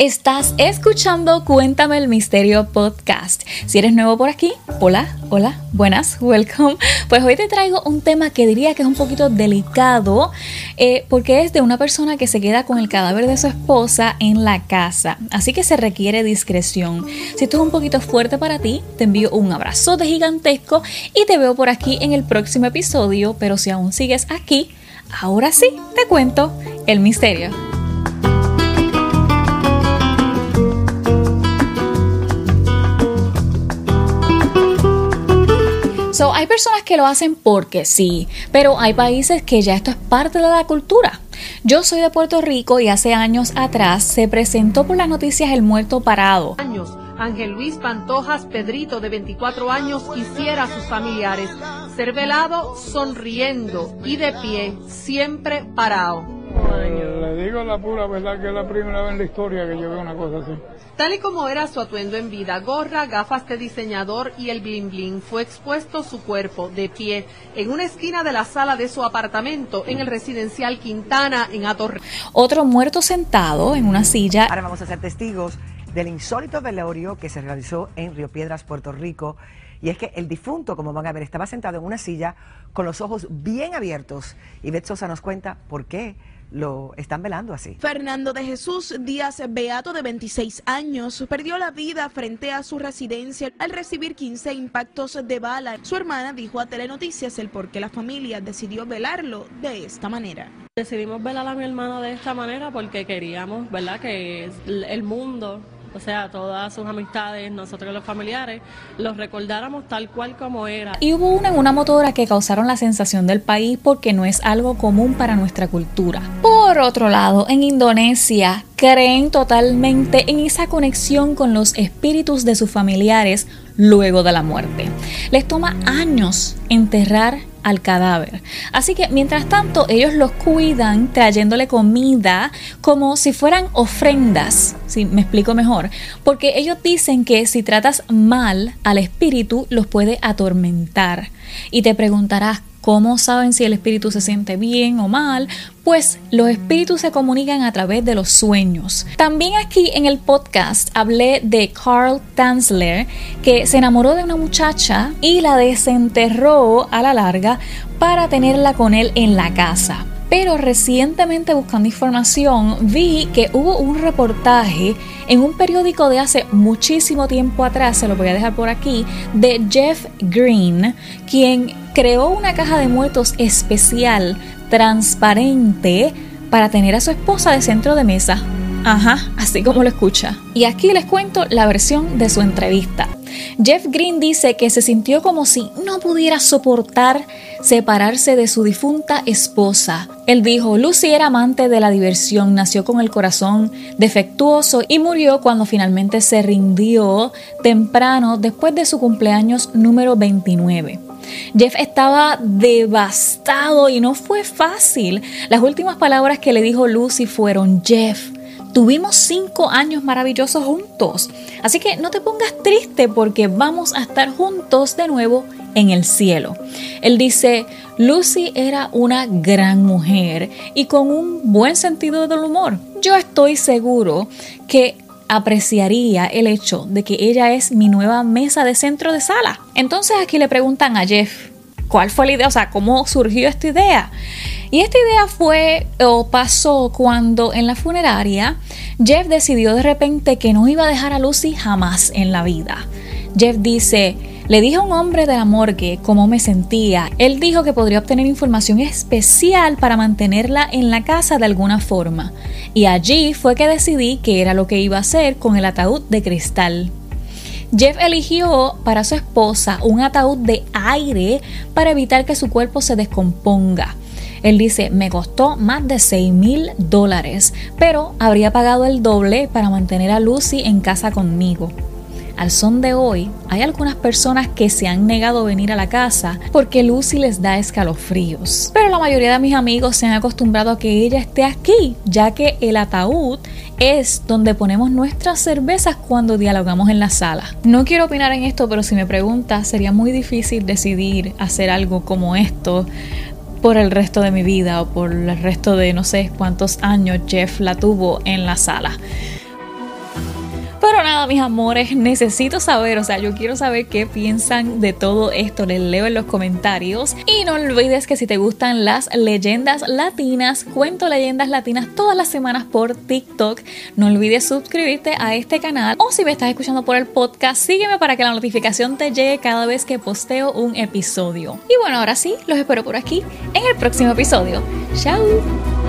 Estás escuchando Cuéntame el Misterio Podcast. Si eres nuevo por aquí, hola, hola, buenas, welcome. Pues hoy te traigo un tema que diría que es un poquito delicado eh, porque es de una persona que se queda con el cadáver de su esposa en la casa. Así que se requiere discreción. Si esto es un poquito fuerte para ti, te envío un abrazo de gigantesco y te veo por aquí en el próximo episodio. Pero si aún sigues aquí, ahora sí te cuento el misterio. Hay personas que lo hacen porque sí, pero hay países que ya esto es parte de la cultura. Yo soy de Puerto Rico y hace años atrás se presentó por las noticias el muerto parado. Años. Ángel Luis Pantojas Pedrito, de 24 años, quisiera a sus familiares ser velado sonriendo y de pie, siempre parado. Digo la pura verdad que es la primera vez en la historia que yo veo una cosa así. Tal y como era su atuendo en vida, gorra, gafas de diseñador y el bling bling, fue expuesto su cuerpo de pie en una esquina de la sala de su apartamento en el residencial Quintana en Atorre. Otro muerto sentado en una silla. Ahora vamos a ser testigos del insólito velorio que se realizó en Río Piedras, Puerto Rico. Y es que el difunto, como van a ver, estaba sentado en una silla con los ojos bien abiertos. Y Beth Sosa nos cuenta por qué lo están velando así. Fernando de Jesús Díaz Beato, de 26 años, perdió la vida frente a su residencia al recibir 15 impactos de bala. Su hermana dijo a Telenoticias el por qué la familia decidió velarlo de esta manera. Decidimos velar a mi hermano de esta manera porque queríamos, ¿verdad?, que el mundo o sea, todas sus amistades, nosotros los familiares, los recordáramos tal cual como era. Y hubo una en una motora que causaron la sensación del país porque no es algo común para nuestra cultura. Por otro lado, en Indonesia creen totalmente en esa conexión con los espíritus de sus familiares luego de la muerte. Les toma años enterrar al cadáver. Así que mientras tanto ellos los cuidan trayéndole comida como si fueran ofrendas, si me explico mejor, porque ellos dicen que si tratas mal al espíritu los puede atormentar. Y te preguntarás, ¿Cómo saben si el espíritu se siente bien o mal? Pues los espíritus se comunican a través de los sueños. También aquí en el podcast hablé de Carl Tanzler, que se enamoró de una muchacha y la desenterró a la larga para tenerla con él en la casa. Pero recientemente buscando información vi que hubo un reportaje en un periódico de hace muchísimo tiempo atrás, se lo voy a dejar por aquí, de Jeff Green, quien creó una caja de muertos especial, transparente, para tener a su esposa de centro de mesa. Ajá, así como lo escucha. Y aquí les cuento la versión de su entrevista. Jeff Green dice que se sintió como si no pudiera soportar separarse de su difunta esposa. Él dijo, Lucy era amante de la diversión, nació con el corazón defectuoso y murió cuando finalmente se rindió temprano después de su cumpleaños número 29. Jeff estaba devastado y no fue fácil. Las últimas palabras que le dijo Lucy fueron, Jeff, Tuvimos cinco años maravillosos juntos. Así que no te pongas triste porque vamos a estar juntos de nuevo en el cielo. Él dice, Lucy era una gran mujer y con un buen sentido del humor. Yo estoy seguro que apreciaría el hecho de que ella es mi nueva mesa de centro de sala. Entonces aquí le preguntan a Jeff, ¿cuál fue la idea? O sea, ¿cómo surgió esta idea? Y esta idea fue o pasó cuando en la funeraria Jeff decidió de repente que no iba a dejar a Lucy jamás en la vida. Jeff dice, le dije a un hombre de la morgue cómo me sentía. Él dijo que podría obtener información especial para mantenerla en la casa de alguna forma. Y allí fue que decidí que era lo que iba a hacer con el ataúd de cristal. Jeff eligió para su esposa un ataúd de aire para evitar que su cuerpo se descomponga. Él dice, me costó más de 6 mil dólares, pero habría pagado el doble para mantener a Lucy en casa conmigo. Al son de hoy, hay algunas personas que se han negado a venir a la casa porque Lucy les da escalofríos. Pero la mayoría de mis amigos se han acostumbrado a que ella esté aquí, ya que el ataúd es donde ponemos nuestras cervezas cuando dialogamos en la sala. No quiero opinar en esto, pero si me preguntas, sería muy difícil decidir hacer algo como esto por el resto de mi vida o por el resto de no sé cuántos años Jeff la tuvo en la sala. Mis amores, necesito saber, o sea, yo quiero saber qué piensan de todo esto. Les leo en los comentarios. Y no olvides que si te gustan las leyendas latinas, cuento leyendas latinas todas las semanas por TikTok. No olvides suscribirte a este canal o si me estás escuchando por el podcast, sígueme para que la notificación te llegue cada vez que posteo un episodio. Y bueno, ahora sí, los espero por aquí en el próximo episodio. ¡Chao!